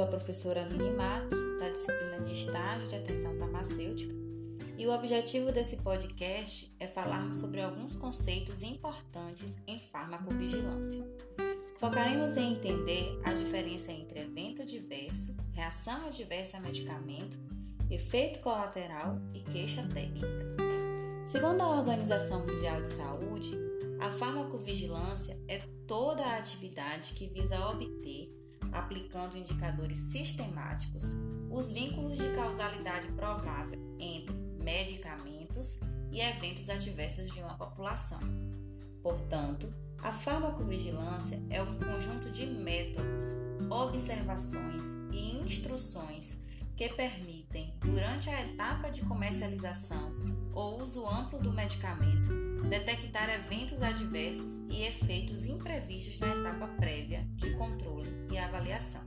sou a professora Aline Matos, da disciplina de estágio de atenção farmacêutica, e o objetivo desse podcast é falarmos sobre alguns conceitos importantes em farmacovigilância. Focaremos em entender a diferença entre evento adverso, reação adversa a medicamento, efeito colateral e queixa técnica. Segundo a Organização Mundial de Saúde, a farmacovigilância é toda a atividade que visa obter aplicando indicadores sistemáticos, os vínculos de causalidade provável entre medicamentos e eventos adversos de uma população. Portanto, a farmacovigilância é um conjunto de métodos, observações e instruções que permitem, durante a etapa de comercialização ou uso amplo do medicamento, detectar eventos adversos e efeitos imprevistos na etapa prévia de controle e avaliação.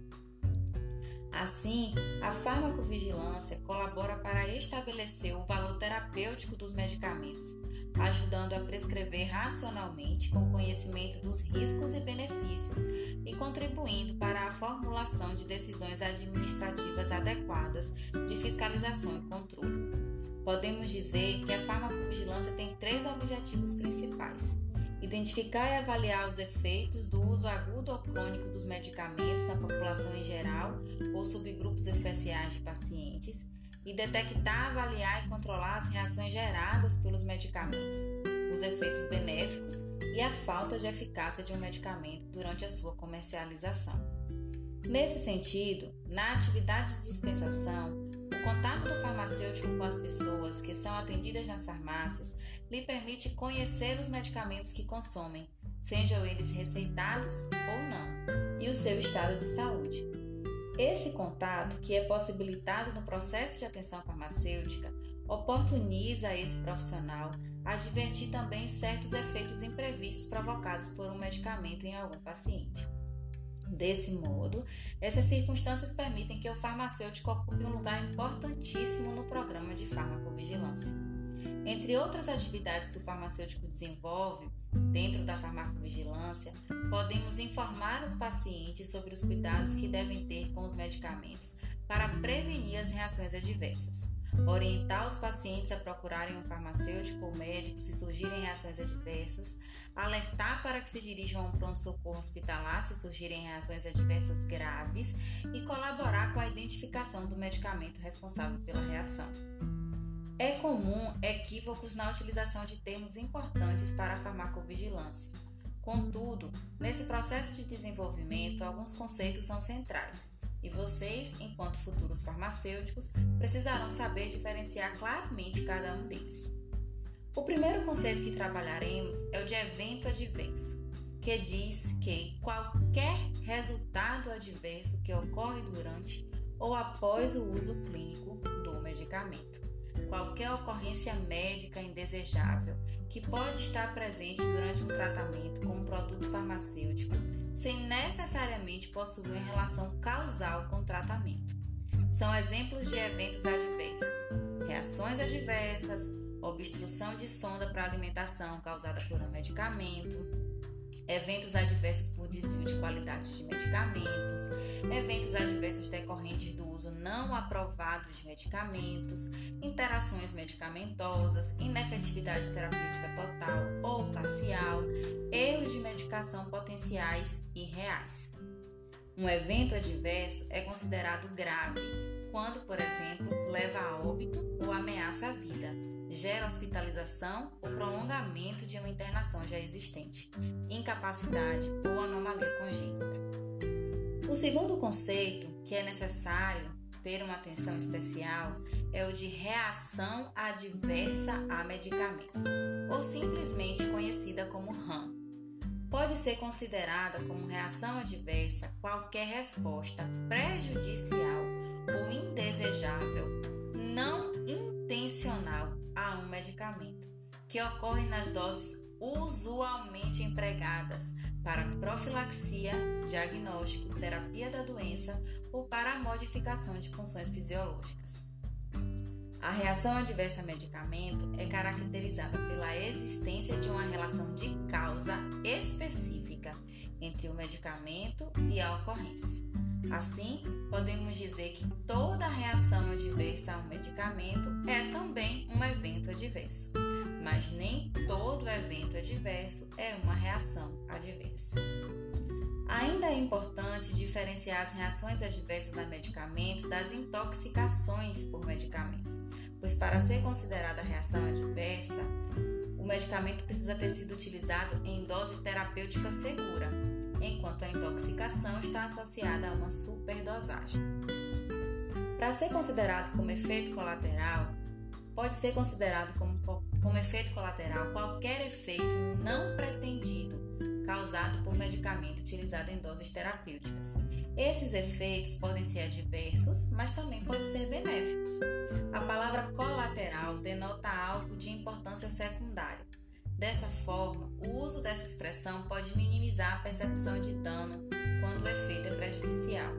Assim, a farmacovigilância colabora para estabelecer o valor terapêutico dos medicamentos, ajudando a prescrever racionalmente com conhecimento dos riscos e benefícios e contribuindo para a formulação de decisões administrativas adequadas de fiscalização e controle. Podemos dizer que a farmacovigilância tem três objetivos principais: identificar e avaliar os efeitos do uso agudo ou crônico dos medicamentos na população em geral ou subgrupos especiais de pacientes, e detectar, avaliar e controlar as reações geradas pelos medicamentos, os efeitos benéficos e a falta de eficácia de um medicamento durante a sua comercialização. Nesse sentido, na atividade de dispensação, contato do farmacêutico com as pessoas que são atendidas nas farmácias lhe permite conhecer os medicamentos que consomem, sejam eles receitados ou não, e o seu estado de saúde. Esse contato, que é possibilitado no processo de atenção farmacêutica, oportuniza a esse profissional advertir também certos efeitos imprevistos provocados por um medicamento em algum paciente. Desse modo, essas circunstâncias permitem que o farmacêutico ocupe um lugar importantíssimo no programa de farmacovigilância. Entre outras atividades que o farmacêutico desenvolve dentro da farmacovigilância, podemos informar os pacientes sobre os cuidados que devem ter com os medicamentos para prevenir as reações adversas. Orientar os pacientes a procurarem um farmacêutico ou médico se surgirem reações adversas, alertar para que se dirijam a um pronto-socorro hospitalar se surgirem reações adversas graves e colaborar com a identificação do medicamento responsável pela reação. É comum equívocos na utilização de termos importantes para a farmacovigilância. Contudo, nesse processo de desenvolvimento, alguns conceitos são centrais e vocês, enquanto futuros farmacêuticos, precisarão saber diferenciar claramente cada um deles. O primeiro conceito que trabalharemos é o de evento adverso, que diz que qualquer resultado adverso que ocorre durante ou após o uso clínico do medicamento qualquer ocorrência médica indesejável que pode estar presente durante um tratamento com um produto farmacêutico sem necessariamente possuir relação causal com o tratamento. São exemplos de eventos adversos: reações adversas, obstrução de sonda para alimentação causada por um medicamento, eventos adversos por desvio de qualidade de medicamentos, eventos adversos decorrentes do uso não aprovado de medicamentos, interações medicamentosas, inefetividade terapêutica total ou parcial, erros de medicação potenciais e reais. Um evento adverso é considerado grave quando, por exemplo, leva a óbito ou ameaça a vida gera hospitalização ou prolongamento de uma internação já existente, incapacidade ou anomalia congênita. O segundo conceito que é necessário ter uma atenção especial é o de reação adversa a medicamentos, ou simplesmente conhecida como RAM. Pode ser considerada como reação adversa qualquer resposta prejudicial ou indesejável, não intencional um medicamento, que ocorre nas doses usualmente empregadas para profilaxia, diagnóstico, terapia da doença ou para a modificação de funções fisiológicas. A reação adversa a medicamento é caracterizada pela existência de uma relação de causa específica entre o medicamento e a ocorrência. Assim, podemos dizer que toda reação é também um evento adverso, mas nem todo evento adverso é uma reação adversa. Ainda é importante diferenciar as reações adversas a medicamento das intoxicações por medicamentos, pois para ser considerada reação adversa, o medicamento precisa ter sido utilizado em dose terapêutica segura, enquanto a intoxicação está associada a uma superdosagem. Para ser considerado como efeito colateral, pode ser considerado como, como efeito colateral qualquer efeito não pretendido causado por medicamento utilizado em doses terapêuticas. Esses efeitos podem ser adversos, mas também podem ser benéficos. A palavra colateral denota algo de importância secundária. Dessa forma, o uso dessa expressão pode minimizar a percepção de dano quando o efeito é prejudicial.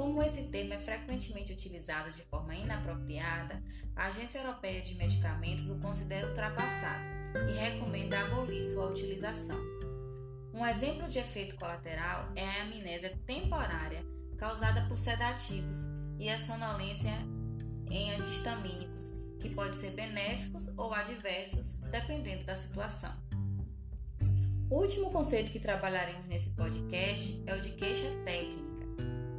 Como esse termo é frequentemente utilizado de forma inapropriada, a Agência Europeia de Medicamentos o considera ultrapassado e recomenda abolir sua utilização. Um exemplo de efeito colateral é a amnésia temporária causada por sedativos e a sonolência em antihistamínicos, que pode ser benéficos ou adversos, dependendo da situação. O último conceito que trabalharemos nesse podcast é o de queixa técnica,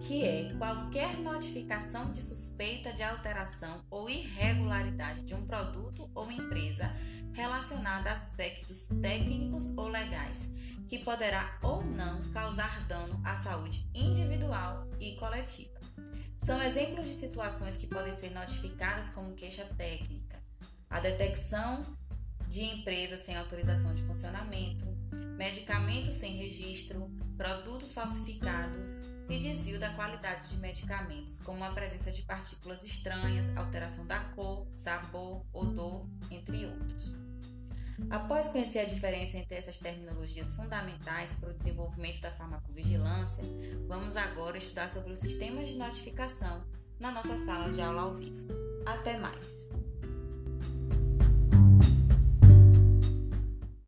que é qualquer notificação de suspeita de alteração ou irregularidade de um produto ou empresa relacionada a aspectos técnicos ou legais que poderá ou não causar dano à saúde individual e coletiva. São exemplos de situações que podem ser notificadas como queixa técnica: a detecção de empresas sem autorização de funcionamento, medicamentos sem registro, produtos falsificados e desvio da qualidade de medicamentos, como a presença de partículas estranhas, alteração da cor, sabor, odor, entre outros. Após conhecer a diferença entre essas terminologias fundamentais para o desenvolvimento da farmacovigilância, vamos agora estudar sobre os sistemas de notificação na nossa sala de aula ao vivo. Até mais!